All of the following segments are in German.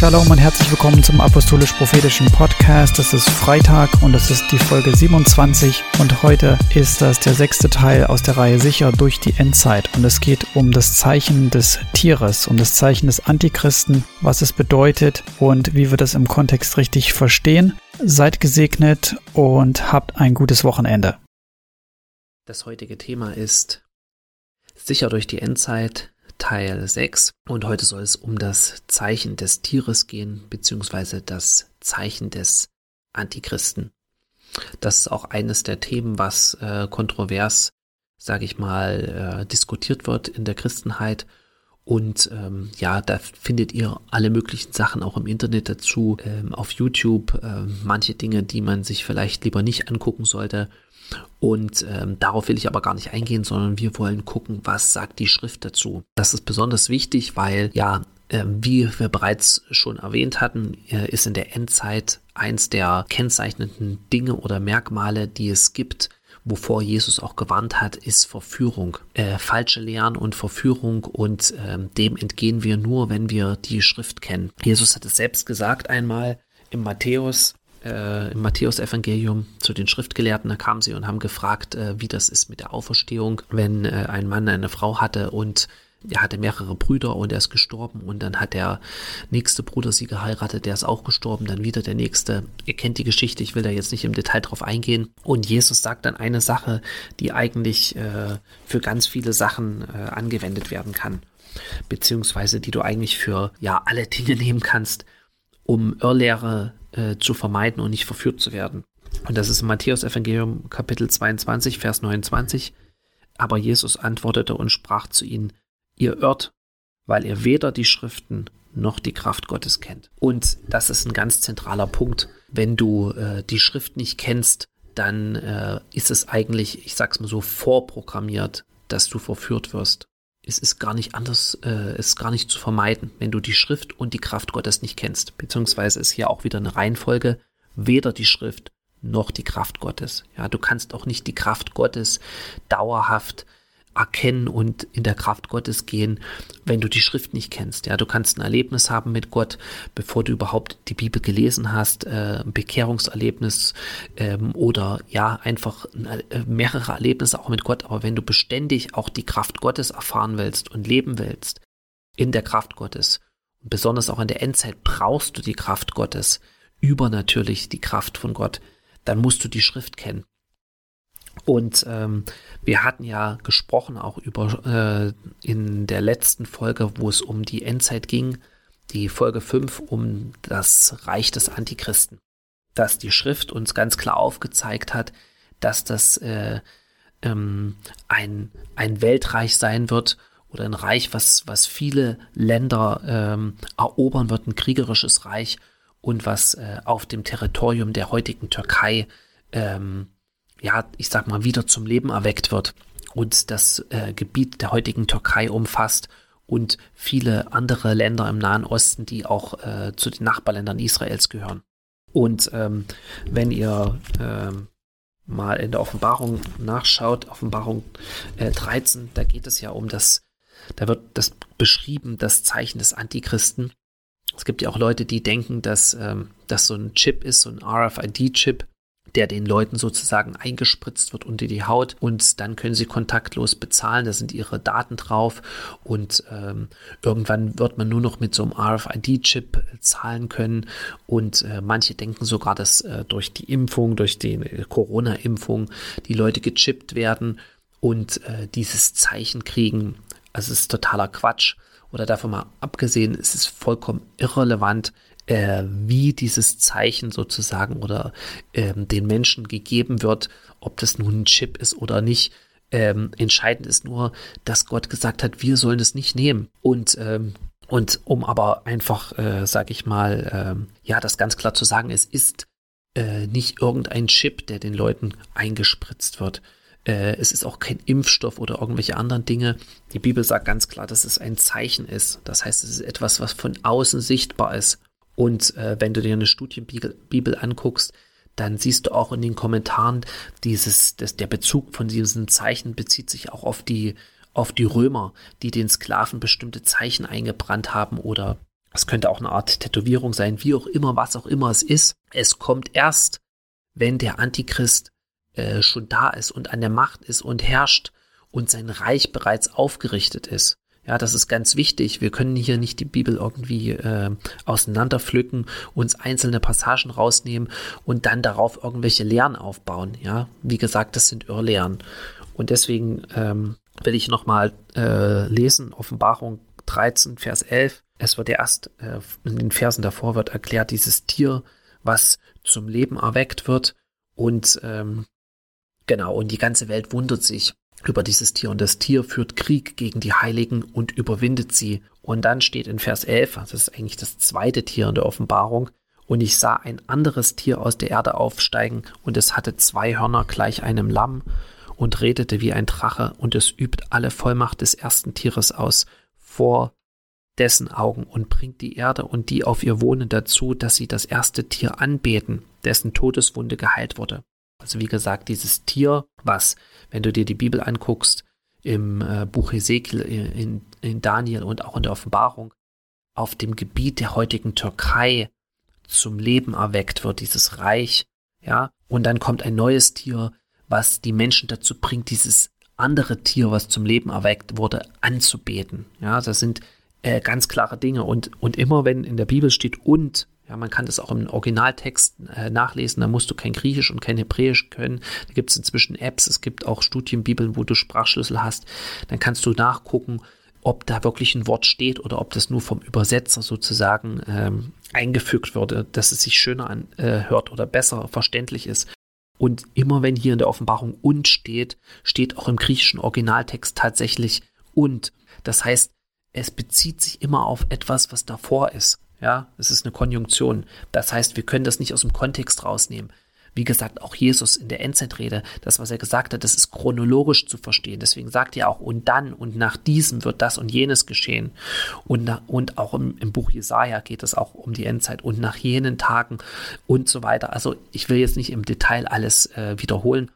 Shalom und herzlich willkommen zum Apostolisch-Prophetischen Podcast. Das ist Freitag und das ist die Folge 27 und heute ist das der sechste Teil aus der Reihe Sicher durch die Endzeit und es geht um das Zeichen des Tieres, um das Zeichen des Antichristen, was es bedeutet und wie wir das im Kontext richtig verstehen. Seid gesegnet und habt ein gutes Wochenende. Das heutige Thema ist Sicher durch die Endzeit, Teil 6 und heute soll es um das Zeichen des Tieres gehen, beziehungsweise das Zeichen des Antichristen. Das ist auch eines der Themen, was äh, kontrovers, sage ich mal, äh, diskutiert wird in der Christenheit. Und ähm, ja, da findet ihr alle möglichen Sachen auch im Internet dazu, ähm, auf YouTube, äh, manche Dinge, die man sich vielleicht lieber nicht angucken sollte. Und ähm, darauf will ich aber gar nicht eingehen, sondern wir wollen gucken, was sagt die Schrift dazu. Das ist besonders wichtig, weil ja, äh, wie wir bereits schon erwähnt hatten, äh, ist in der Endzeit eins der kennzeichnenden Dinge oder Merkmale, die es gibt, wovor Jesus auch gewarnt hat, ist Verführung. Äh, falsche Lehren und Verführung und äh, dem entgehen wir nur, wenn wir die Schrift kennen. Jesus hat es selbst gesagt einmal im Matthäus äh, im Matthäusevangelium zu den Schriftgelehrten, da kamen sie und haben gefragt, äh, wie das ist mit der Auferstehung, wenn äh, ein Mann eine Frau hatte und er hatte mehrere Brüder und er ist gestorben und dann hat der nächste Bruder sie geheiratet, der ist auch gestorben, dann wieder der nächste. Ihr kennt die Geschichte, ich will da jetzt nicht im Detail drauf eingehen. Und Jesus sagt dann eine Sache, die eigentlich äh, für ganz viele Sachen äh, angewendet werden kann, beziehungsweise die du eigentlich für ja alle Dinge nehmen kannst, um Irrlehre äh, zu vermeiden und nicht verführt zu werden. Und das ist im Matthäus-Evangelium Kapitel 22, Vers 29. Aber Jesus antwortete und sprach zu ihnen, ihr irrt, weil ihr weder die Schriften noch die Kraft Gottes kennt. Und das ist ein ganz zentraler Punkt. Wenn du äh, die Schrift nicht kennst, dann äh, ist es eigentlich, ich sag's mal so, vorprogrammiert, dass du verführt wirst es ist gar nicht anders, äh, ist gar nicht zu vermeiden, wenn du die Schrift und die Kraft Gottes nicht kennst. Beziehungsweise ist hier auch wieder eine Reihenfolge, weder die Schrift noch die Kraft Gottes. Ja, du kannst auch nicht die Kraft Gottes dauerhaft erkennen und in der Kraft Gottes gehen, wenn du die Schrift nicht kennst. Ja, du kannst ein Erlebnis haben mit Gott, bevor du überhaupt die Bibel gelesen hast, äh, ein Bekehrungserlebnis ähm, oder ja, einfach äh, mehrere Erlebnisse auch mit Gott. Aber wenn du beständig auch die Kraft Gottes erfahren willst und leben willst, in der Kraft Gottes, besonders auch in der Endzeit brauchst du die Kraft Gottes, übernatürlich die Kraft von Gott, dann musst du die Schrift kennen. Und ähm, wir hatten ja gesprochen auch über äh, in der letzten Folge, wo es um die Endzeit ging, die Folge 5 um das Reich des Antichristen, dass die Schrift uns ganz klar aufgezeigt hat, dass das äh, ähm, ein, ein Weltreich sein wird oder ein Reich, was, was viele Länder ähm, erobern wird, ein kriegerisches Reich und was äh, auf dem Territorium der heutigen Türkei ähm, ja, ich sag mal, wieder zum Leben erweckt wird und das äh, Gebiet der heutigen Türkei umfasst und viele andere Länder im Nahen Osten, die auch äh, zu den Nachbarländern Israels gehören. Und ähm, wenn ihr ähm, mal in der Offenbarung nachschaut, Offenbarung äh, 13, da geht es ja um das, da wird das beschrieben, das Zeichen des Antichristen. Es gibt ja auch Leute, die denken, dass ähm, das so ein Chip ist, so ein RFID-Chip, der den Leuten sozusagen eingespritzt wird unter die Haut und dann können sie kontaktlos bezahlen, da sind ihre Daten drauf und ähm, irgendwann wird man nur noch mit so einem RFID-Chip zahlen können und äh, manche denken sogar, dass äh, durch die Impfung, durch die äh, Corona-Impfung die Leute gechippt werden und äh, dieses Zeichen kriegen. Also es ist totaler Quatsch. Oder davon mal abgesehen, es ist vollkommen irrelevant, äh, wie dieses Zeichen sozusagen oder ähm, den Menschen gegeben wird, ob das nun ein Chip ist oder nicht. Ähm, entscheidend ist nur, dass Gott gesagt hat, wir sollen es nicht nehmen. Und ähm, und um aber einfach, äh, sag ich mal, äh, ja, das ganz klar zu sagen, es ist äh, nicht irgendein Chip, der den Leuten eingespritzt wird. Äh, es ist auch kein Impfstoff oder irgendwelche anderen Dinge. Die Bibel sagt ganz klar, dass es ein Zeichen ist. Das heißt, es ist etwas, was von außen sichtbar ist. Und äh, wenn du dir eine Studienbibel anguckst, dann siehst du auch in den Kommentaren dieses, das, der Bezug von diesen Zeichen bezieht sich auch auf die, auf die Römer, die den Sklaven bestimmte Zeichen eingebrannt haben oder Es könnte auch eine Art Tätowierung sein, wie auch immer, was auch immer es ist. Es kommt erst, wenn der Antichrist äh, schon da ist und an der Macht ist und herrscht und sein Reich bereits aufgerichtet ist. Ja, das ist ganz wichtig. Wir können hier nicht die Bibel irgendwie äh, auseinanderpflücken, uns einzelne Passagen rausnehmen und dann darauf irgendwelche Lehren aufbauen. Ja, wie gesagt, das sind Irrlehren. Und deswegen ähm, will ich nochmal äh, lesen, Offenbarung 13, Vers 11. Es wird erst, äh, in den Versen davor wird erklärt, dieses Tier, was zum Leben erweckt wird. Und ähm, genau, und die ganze Welt wundert sich über dieses Tier. Und das Tier führt Krieg gegen die Heiligen und überwindet sie. Und dann steht in Vers 11, das ist eigentlich das zweite Tier in der Offenbarung, und ich sah ein anderes Tier aus der Erde aufsteigen, und es hatte zwei Hörner gleich einem Lamm und redete wie ein Drache, und es übt alle Vollmacht des ersten Tieres aus vor dessen Augen und bringt die Erde und die auf ihr wohnen dazu, dass sie das erste Tier anbeten, dessen Todeswunde geheilt wurde. Also wie gesagt, dieses Tier, was, wenn du dir die Bibel anguckst, im äh, Buch Ezekiel, in, in Daniel und auch in der Offenbarung, auf dem Gebiet der heutigen Türkei zum Leben erweckt wird, dieses Reich, ja, und dann kommt ein neues Tier, was die Menschen dazu bringt, dieses andere Tier, was zum Leben erweckt wurde, anzubeten. Ja, das sind äh, ganz klare Dinge und, und immer wenn in der Bibel steht und, ja, man kann das auch im Originaltext äh, nachlesen, da musst du kein Griechisch und kein Hebräisch können. Da gibt es inzwischen Apps, es gibt auch Studienbibeln, wo du Sprachschlüssel hast. Dann kannst du nachgucken, ob da wirklich ein Wort steht oder ob das nur vom Übersetzer sozusagen ähm, eingefügt wurde, dass es sich schöner anhört äh, oder besser verständlich ist. Und immer wenn hier in der Offenbarung und steht, steht auch im griechischen Originaltext tatsächlich und. Das heißt, es bezieht sich immer auf etwas, was davor ist. Ja, es ist eine Konjunktion. Das heißt, wir können das nicht aus dem Kontext rausnehmen. Wie gesagt, auch Jesus in der Endzeitrede, das, was er gesagt hat, das ist chronologisch zu verstehen. Deswegen sagt er auch, und dann und nach diesem wird das und jenes geschehen. Und, und auch im, im Buch Jesaja geht es auch um die Endzeit und nach jenen Tagen und so weiter. Also, ich will jetzt nicht im Detail alles äh, wiederholen,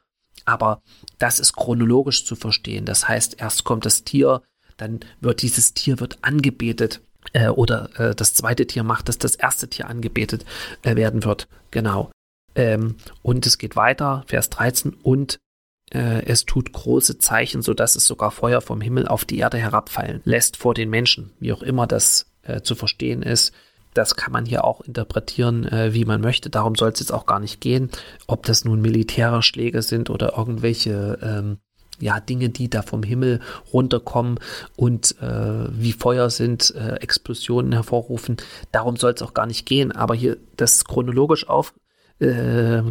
aber das ist chronologisch zu verstehen. Das heißt, erst kommt das Tier, dann wird dieses Tier wird angebetet äh, oder äh, das zweite Tier macht, dass das erste Tier angebetet äh, werden wird. Genau. Ähm, und es geht weiter, Vers 13, und äh, es tut große Zeichen, sodass es sogar Feuer vom Himmel auf die Erde herabfallen lässt vor den Menschen, wie auch immer das äh, zu verstehen ist. Das kann man hier auch interpretieren, äh, wie man möchte. Darum soll es jetzt auch gar nicht gehen, ob das nun Militärschläge sind oder irgendwelche ähm, ja, Dinge, die da vom Himmel runterkommen und äh, wie Feuer sind, äh, Explosionen hervorrufen. Darum soll es auch gar nicht gehen. Aber hier das chronologisch auf äh,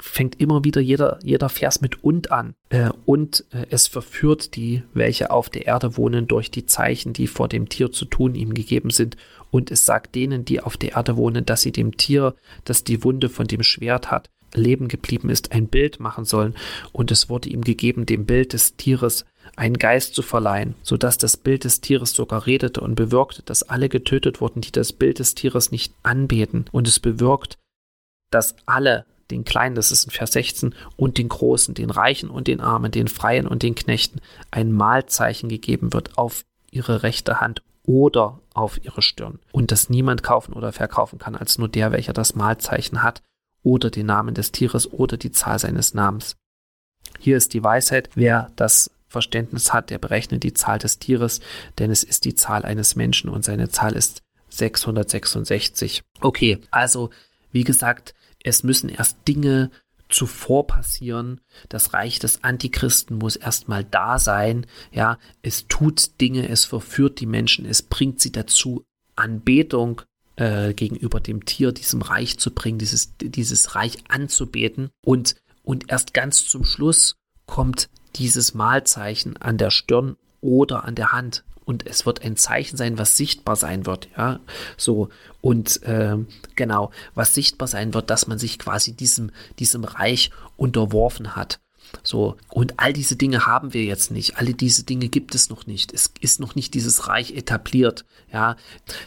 fängt immer wieder jeder, jeder Vers mit und an. Äh, und äh, es verführt die, welche auf der Erde wohnen, durch die Zeichen, die vor dem Tier zu tun ihm gegeben sind. Und es sagt denen, die auf der Erde wohnen, dass sie dem Tier, das die Wunde von dem Schwert hat, Leben geblieben ist, ein Bild machen sollen, und es wurde ihm gegeben, dem Bild des Tieres einen Geist zu verleihen, so dass das Bild des Tieres sogar redete und bewirkte, dass alle getötet wurden, die das Bild des Tieres nicht anbeten, und es bewirkt, dass alle, den Kleinen, das ist in Vers 16, und den Großen, den Reichen und den Armen, den Freien und den Knechten, ein Mahlzeichen gegeben wird auf ihre rechte Hand oder auf ihre Stirn, und dass niemand kaufen oder verkaufen kann, als nur der, welcher das Mahlzeichen hat, oder den Namen des Tieres oder die Zahl seines Namens. Hier ist die Weisheit, wer das Verständnis hat, der berechnet die Zahl des Tieres, denn es ist die Zahl eines Menschen und seine Zahl ist 666. Okay, also wie gesagt, es müssen erst Dinge zuvor passieren. Das Reich des Antichristen muss erstmal da sein. Ja, es tut Dinge, es verführt die Menschen, es bringt sie dazu, Anbetung äh, gegenüber dem Tier, diesem Reich zu bringen, dieses, dieses Reich anzubeten. Und, und erst ganz zum Schluss kommt dieses Malzeichen an der Stirn oder an der Hand. Und es wird ein Zeichen sein, was sichtbar sein wird, ja. So. Und äh, genau, was sichtbar sein wird, dass man sich quasi diesem, diesem Reich unterworfen hat. So, und all diese Dinge haben wir jetzt nicht. Alle diese Dinge gibt es noch nicht. Es ist noch nicht dieses Reich etabliert. Ja,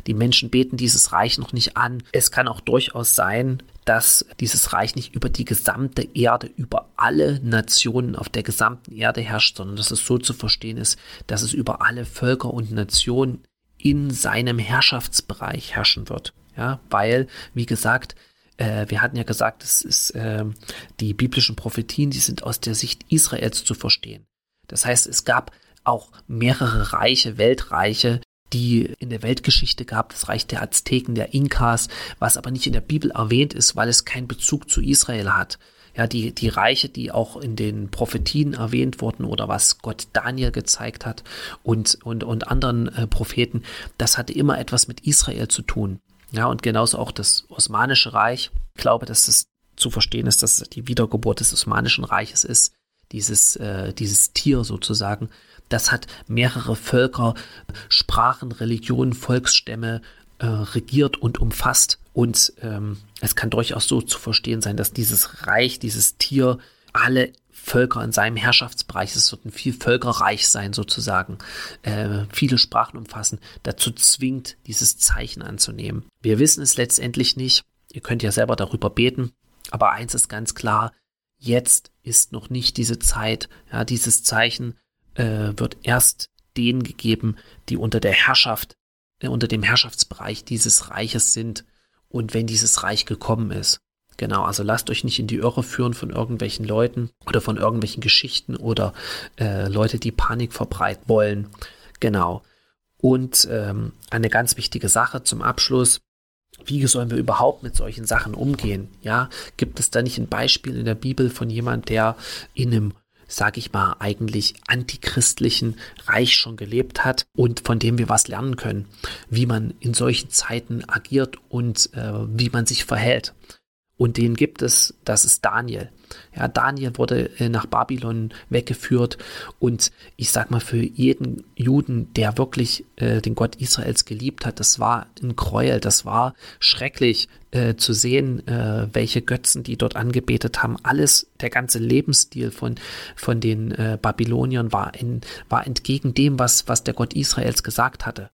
die Menschen beten dieses Reich noch nicht an. Es kann auch durchaus sein, dass dieses Reich nicht über die gesamte Erde, über alle Nationen auf der gesamten Erde herrscht, sondern dass es so zu verstehen ist, dass es über alle Völker und Nationen in seinem Herrschaftsbereich herrschen wird. Ja, weil, wie gesagt, äh, wir hatten ja gesagt, es ist äh, die biblischen Prophetien, die sind aus der Sicht Israels zu verstehen. Das heißt, es gab auch mehrere Reiche, Weltreiche, die in der Weltgeschichte gab, das Reich der Azteken, der Inkas, was aber nicht in der Bibel erwähnt ist, weil es keinen Bezug zu Israel hat. Ja, die, die Reiche, die auch in den Prophetien erwähnt wurden oder was Gott Daniel gezeigt hat und, und, und anderen äh, Propheten, das hatte immer etwas mit Israel zu tun. Ja, und genauso auch das Osmanische Reich. Ich glaube, dass das zu verstehen ist, dass die Wiedergeburt des Osmanischen Reiches ist. Dieses, äh, dieses Tier sozusagen. Das hat mehrere Völker, Sprachen, Religionen, Volksstämme äh, regiert und umfasst. Und ähm, es kann durchaus so zu verstehen sein, dass dieses Reich, dieses Tier alle Völker in seinem Herrschaftsbereich, es wird ein viel Völkerreich sein sozusagen, äh, viele Sprachen umfassen, dazu zwingt, dieses Zeichen anzunehmen. Wir wissen es letztendlich nicht, ihr könnt ja selber darüber beten, aber eins ist ganz klar, jetzt ist noch nicht diese Zeit, ja, dieses Zeichen äh, wird erst denen gegeben, die unter der Herrschaft, äh, unter dem Herrschaftsbereich dieses Reiches sind. Und wenn dieses Reich gekommen ist. Genau, also lasst euch nicht in die Irre führen von irgendwelchen Leuten oder von irgendwelchen Geschichten oder äh, Leute, die Panik verbreiten wollen. Genau. Und ähm, eine ganz wichtige Sache zum Abschluss. Wie sollen wir überhaupt mit solchen Sachen umgehen? Ja, gibt es da nicht ein Beispiel in der Bibel von jemand, der in einem sage ich mal, eigentlich antichristlichen Reich schon gelebt hat und von dem wir was lernen können, wie man in solchen Zeiten agiert und äh, wie man sich verhält. Und den gibt es, das ist Daniel. Ja, Daniel wurde äh, nach Babylon weggeführt und ich sag mal, für jeden Juden, der wirklich äh, den Gott Israels geliebt hat, das war ein Gräuel, das war schrecklich äh, zu sehen, äh, welche Götzen die dort angebetet haben. Alles, der ganze Lebensstil von, von den äh, Babyloniern war, in, war entgegen dem, was, was der Gott Israels gesagt hatte.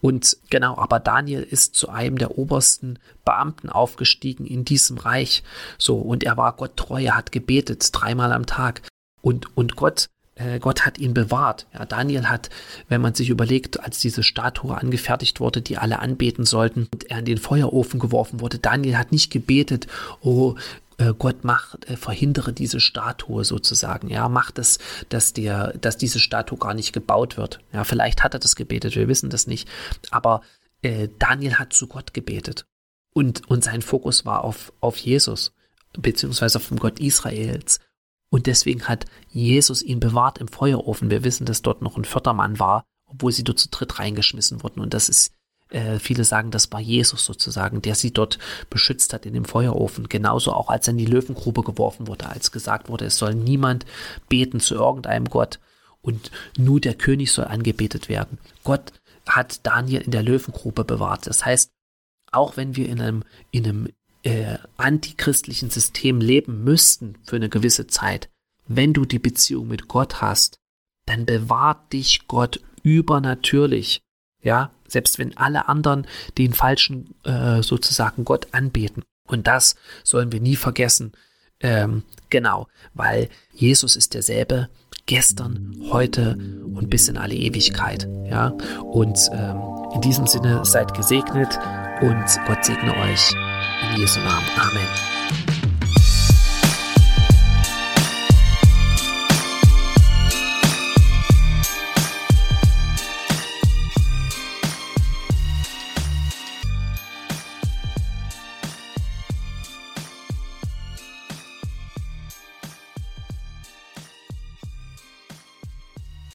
Und genau, aber Daniel ist zu einem der obersten Beamten aufgestiegen in diesem Reich. So, und er war Gott treu, er hat gebetet dreimal am Tag. Und, und Gott, äh, Gott hat ihn bewahrt. Ja, Daniel hat, wenn man sich überlegt, als diese Statue angefertigt wurde, die alle anbeten sollten und er in den Feuerofen geworfen wurde, Daniel hat nicht gebetet, oh, äh, Gott macht, äh, verhindere diese Statue sozusagen. Ja, macht es, dass der, dass diese Statue gar nicht gebaut wird. Ja, vielleicht hat er das gebetet, wir wissen das nicht. Aber äh, Daniel hat zu Gott gebetet. Und, und sein Fokus war auf, auf Jesus, beziehungsweise auf den Gott Israels. Und deswegen hat Jesus ihn bewahrt im Feuerofen. Wir wissen, dass dort noch ein vierter Mann war, obwohl sie dort zu dritt reingeschmissen wurden. Und das ist äh, viele sagen, das war Jesus sozusagen, der sie dort beschützt hat in dem Feuerofen. Genauso auch als er in die Löwengrube geworfen wurde, als gesagt wurde, es soll niemand beten zu irgendeinem Gott und nur der König soll angebetet werden. Gott hat Daniel in der Löwengrube bewahrt. Das heißt, auch wenn wir in einem, in einem äh, antichristlichen System leben müssten für eine gewisse Zeit, wenn du die Beziehung mit Gott hast, dann bewahrt dich Gott übernatürlich. Ja, selbst wenn alle anderen den falschen äh, sozusagen Gott anbeten. Und das sollen wir nie vergessen. Ähm, genau, weil Jesus ist derselbe gestern, heute und bis in alle Ewigkeit. Ja, und ähm, in diesem Sinne seid gesegnet und Gott segne euch in Jesu Namen. Amen.